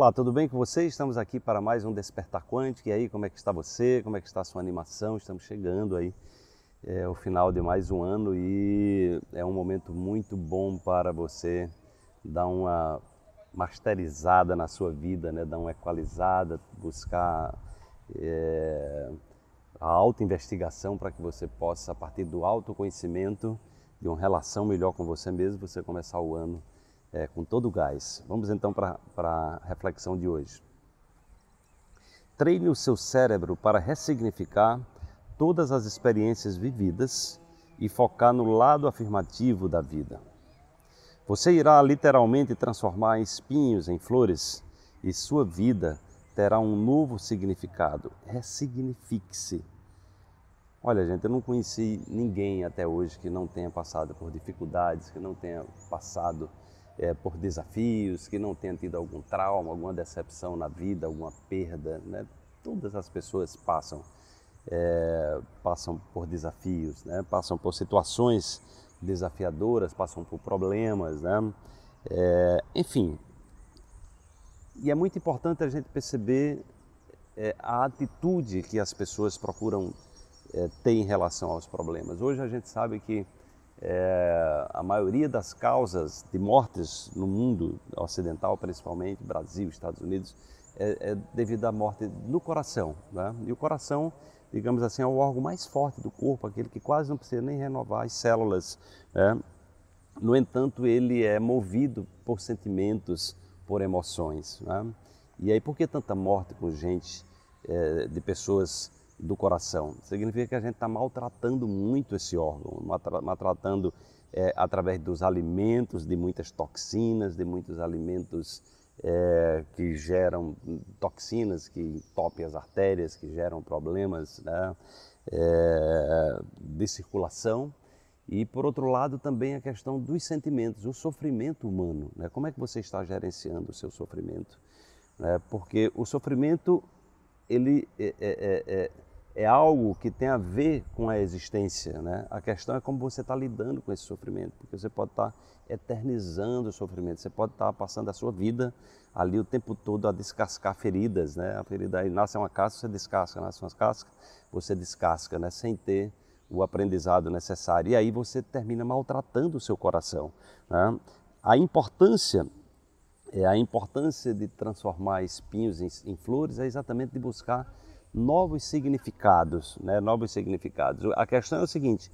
Olá, tudo bem com você? Estamos aqui para mais um Despertar Quântico. E aí, como é que está você? Como é que está a sua animação? Estamos chegando aí é o final de mais um ano e é um momento muito bom para você dar uma masterizada na sua vida, né? dar uma equalizada, buscar é, a autoinvestigação para que você possa, a partir do autoconhecimento, de uma relação melhor com você mesmo, você começar o ano é, com todo o gás. Vamos então para a reflexão de hoje. Treine o seu cérebro para ressignificar todas as experiências vividas e focar no lado afirmativo da vida. Você irá literalmente transformar espinhos em flores e sua vida terá um novo significado. Ressignifique-se. Olha, gente, eu não conheci ninguém até hoje que não tenha passado por dificuldades, que não tenha passado é, por desafios, que não tenha tido algum trauma, alguma decepção na vida, alguma perda. Né? Todas as pessoas passam, é, passam por desafios, né? passam por situações desafiadoras, passam por problemas, né? É, enfim. E é muito importante a gente perceber é, a atitude que as pessoas procuram é, ter em relação aos problemas. Hoje a gente sabe que é, a maioria das causas de mortes no mundo ocidental, principalmente Brasil, Estados Unidos, é, é devido à morte no coração. Né? E o coração, digamos assim, é o órgão mais forte do corpo, aquele que quase não precisa nem renovar as células. Né? No entanto, ele é movido por sentimentos, por emoções. Né? E aí, por que tanta morte com gente, é, de pessoas do coração. Significa que a gente está maltratando muito esse órgão, maltratando é, através dos alimentos, de muitas toxinas, de muitos alimentos é, que geram toxinas, que entopem as artérias, que geram problemas né, é, de circulação. E, por outro lado, também a questão dos sentimentos, o sofrimento humano. Né? Como é que você está gerenciando o seu sofrimento? Né? Porque o sofrimento, ele é, é, algo que tem a ver com a existência. Né? A questão é como você está lidando com esse sofrimento, porque você pode estar tá eternizando o sofrimento, você pode estar tá passando a sua vida ali o tempo todo a descascar feridas. Né? A ferida aí nasce uma casca, você descasca, nasce uma casca, você descasca, né? sem ter o aprendizado necessário. E aí você termina maltratando o seu coração. Né? A importância é a importância de transformar espinhos em, em flores é exatamente de buscar novos significados, né? novos significados. A questão é o seguinte,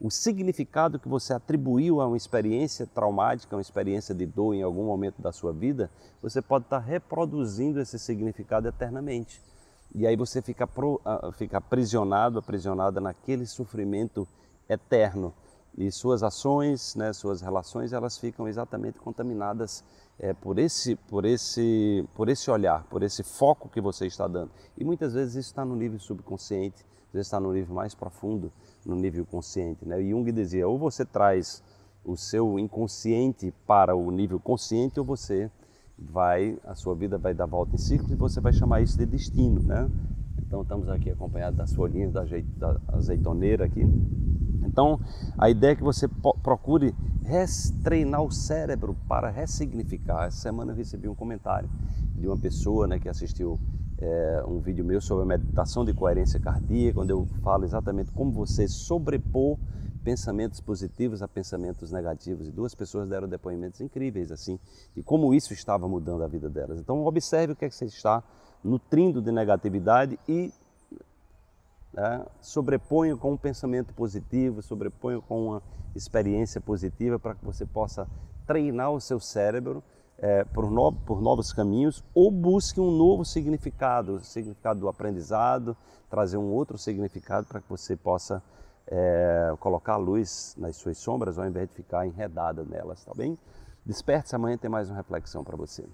o significado que você atribuiu a uma experiência traumática, uma experiência de dor em algum momento da sua vida, você pode estar reproduzindo esse significado eternamente. E aí você fica, pro, fica aprisionado, aprisionada naquele sofrimento eterno. E suas ações, né, suas relações, elas ficam exatamente contaminadas é, por, esse, por, esse, por esse olhar, por esse foco que você está dando. E muitas vezes isso está no nível subconsciente, às vezes está no nível mais profundo, no nível consciente. Né? E Jung dizia, ou você traz o seu inconsciente para o nível consciente, ou você vai, a sua vida vai dar volta em círculos e você vai chamar isso de destino. Né? Então estamos aqui acompanhados das folhinhas da azeitoneira aqui. Então, a ideia é que você procure treinar o cérebro para ressignificar. Essa semana eu recebi um comentário de uma pessoa né, que assistiu é, um vídeo meu sobre a meditação de coerência cardíaca, onde eu falo exatamente como você sobrepor pensamentos positivos a pensamentos negativos. E duas pessoas deram depoimentos incríveis assim, e como isso estava mudando a vida delas. Então, observe o que, é que você está nutrindo de negatividade e né? sobreponho com um pensamento positivo, sobreponho com uma experiência positiva para que você possa treinar o seu cérebro é, por, no, por novos caminhos ou busque um novo significado, significado do aprendizado, trazer um outro significado para que você possa é, colocar luz nas suas sombras ao invés de ficar enredada nelas, tá bem? Desperte-se, amanhã tem mais uma reflexão para você.